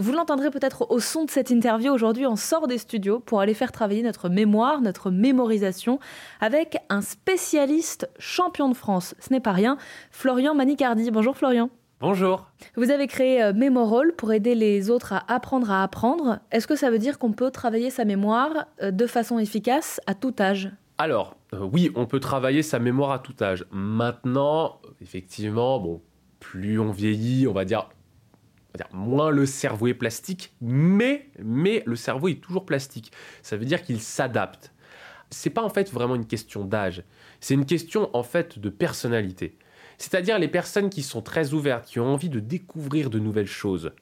Vous l'entendrez peut-être au son de cette interview. Aujourd'hui, on sort des studios pour aller faire travailler notre mémoire, notre mémorisation avec un spécialiste champion de France. Ce n'est pas rien, Florian Manicardi. Bonjour Florian. Bonjour. Vous avez créé euh, Memorol pour aider les autres à apprendre à apprendre. Est-ce que ça veut dire qu'on peut travailler sa mémoire euh, de façon efficace à tout âge? Alors, euh, oui, on peut travailler sa mémoire à tout âge. Maintenant, effectivement, bon, plus on vieillit, on va dire moins le cerveau est plastique, mais, le cerveau est toujours plastique. Ça veut dire qu'il s'adapte. C'est pas en fait vraiment une question d'âge, c'est une question en fait de personnalité. C'est-à-dire les personnes qui sont très ouvertes, qui ont envie de découvrir de nouvelles choses.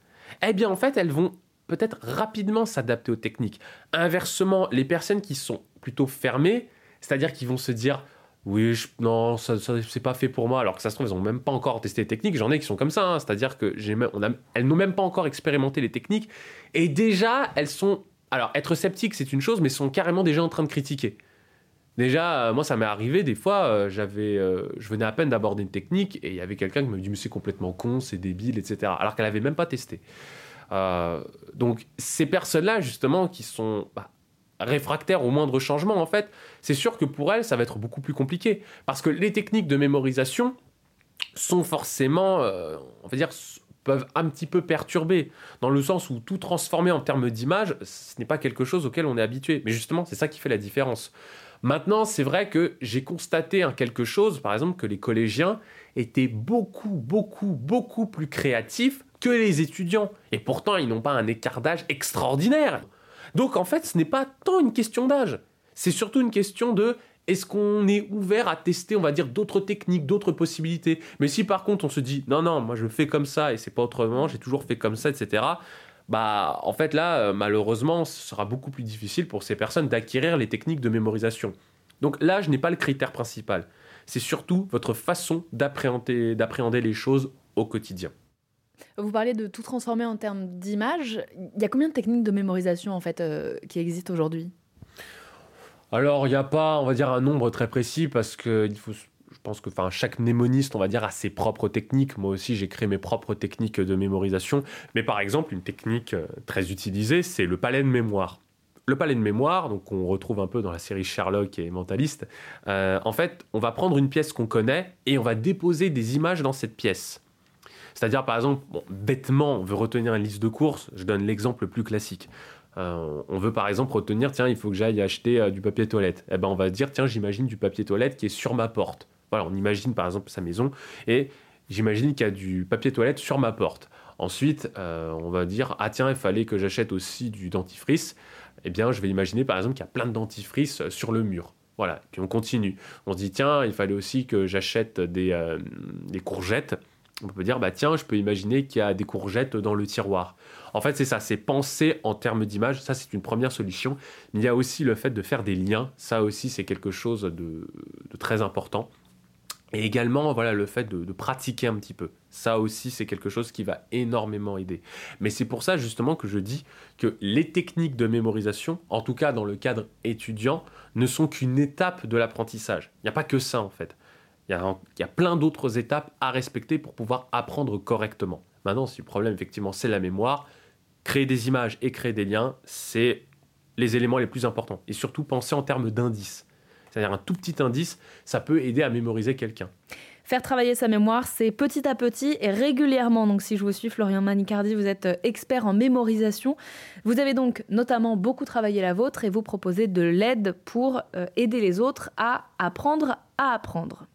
Eh bien en fait, elles vont peut-être rapidement s'adapter aux techniques. Inversement, les personnes qui sont plutôt fermées, c'est-à-dire qui vont se dire oui, non, ça, c'est pas fait pour moi. Alors que ça se trouve, ils n'ont même pas encore testé les techniques. J'en ai qui sont comme ça. Hein. C'est-à-dire que j'ai on elles n'ont même pas encore expérimenté les techniques. Et déjà, elles sont. Alors, être sceptique, c'est une chose, mais sont carrément déjà en train de critiquer. Déjà, euh, moi, ça m'est arrivé des fois, euh, j'avais, euh, je venais à peine d'aborder une technique et il y avait quelqu'un qui me dit mais c'est complètement con, c'est débile, etc. Alors qu'elle avait même pas testé. donc ces personnes-là, justement, qui sont bah, réfractaires au moindre changement, en fait, c'est sûr que pour elles, ça va être beaucoup plus compliqué. Parce que les techniques de mémorisation sont forcément, euh, on va dire, peuvent un petit peu perturber, dans le sens où tout transformer en termes d'image, ce n'est pas quelque chose auquel on est habitué. Mais justement, c'est ça qui fait la différence. Maintenant, c'est vrai que j'ai constaté quelque chose, par exemple, que les collégiens étaient beaucoup, beaucoup, beaucoup plus créatifs que les étudiants. Et pourtant, ils n'ont pas un écart d'âge extraordinaire. Donc en fait, ce n'est pas tant une question d'âge, c'est surtout une question de est-ce qu'on est ouvert à tester, on va dire, d'autres techniques, d'autres possibilités? Mais si par contre on se dit non, non, moi je fais comme ça et c'est pas autrement, j'ai toujours fait comme ça, etc. Bah, en fait, là, euh, malheureusement, ce sera beaucoup plus difficile pour ces personnes d'acquérir les techniques de mémorisation. Donc, l'âge n'est pas le critère principal. C'est surtout votre façon d'appréhender les choses au quotidien. Vous parlez de tout transformer en termes d'image. Il y a combien de techniques de mémorisation en fait euh, qui existent aujourd'hui? Alors il n'y a pas, on va dire, un nombre très précis parce que je pense que chaque mnémoniste, on va dire, a ses propres techniques. Moi aussi, j'ai créé mes propres techniques de mémorisation. Mais par exemple, une technique euh, très utilisée, c'est le palais de mémoire. Le palais de mémoire, donc on retrouve un peu dans la série Sherlock et Mentaliste, euh, en fait, on va prendre une pièce qu'on connaît et on va déposer des images dans cette pièce. C'est-à-dire, par exemple, bêtement, on veut retenir une liste de courses. Je donne l'exemple le plus classique. Euh, on veut par exemple retenir, tiens, il faut que j'aille acheter euh, du papier toilette. Eh ben, on va dire, tiens, j'imagine du papier toilette qui est sur ma porte. Voilà, on imagine par exemple sa maison et j'imagine qu'il y a du papier toilette sur ma porte. Ensuite, euh, on va dire, ah tiens, il fallait que j'achète aussi du dentifrice. Eh bien, je vais imaginer par exemple qu'il y a plein de dentifrice sur le mur. Voilà, puis on continue. On se dit, tiens, il fallait aussi que j'achète des, des courgettes on peut dire, bah tiens, je peux imaginer qu'il y a des courgettes dans le tiroir. En fait, c'est ça, c'est penser en termes d'image. Ça, c'est une première solution. Mais il y a aussi le fait de faire des liens. Ça aussi, c'est quelque chose de, très important. Et également, voilà, le fait de, pratiquer un petit peu. Ça aussi, c'est quelque chose qui va énormément aider. Mais c'est pour ça, justement, que je dis que les techniques de mémorisation, en tout cas dans le cadre étudiant, ne sont qu'une étape de l'apprentissage. Il n'y a pas que ça, en fait. Il y, a, plein d'autres étapes à respecter pour pouvoir apprendre correctement. Maintenant, si le problème, effectivement, c'est la mémoire, créer des images et créer des liens, c'est les éléments les plus importants. Et surtout, penser en termes d'indices. C'est-à-dire un tout petit indice, ça peut aider à mémoriser quelqu'un. Faire travailler sa mémoire, c'est petit à petit et régulièrement. Donc, si je vous suis, Florian Manicardi, vous êtes euh, expert en mémorisation. Vous avez donc notamment beaucoup travaillé la vôtre et vous proposez de l'aide pour euh, aider les autres à apprendre à apprendre.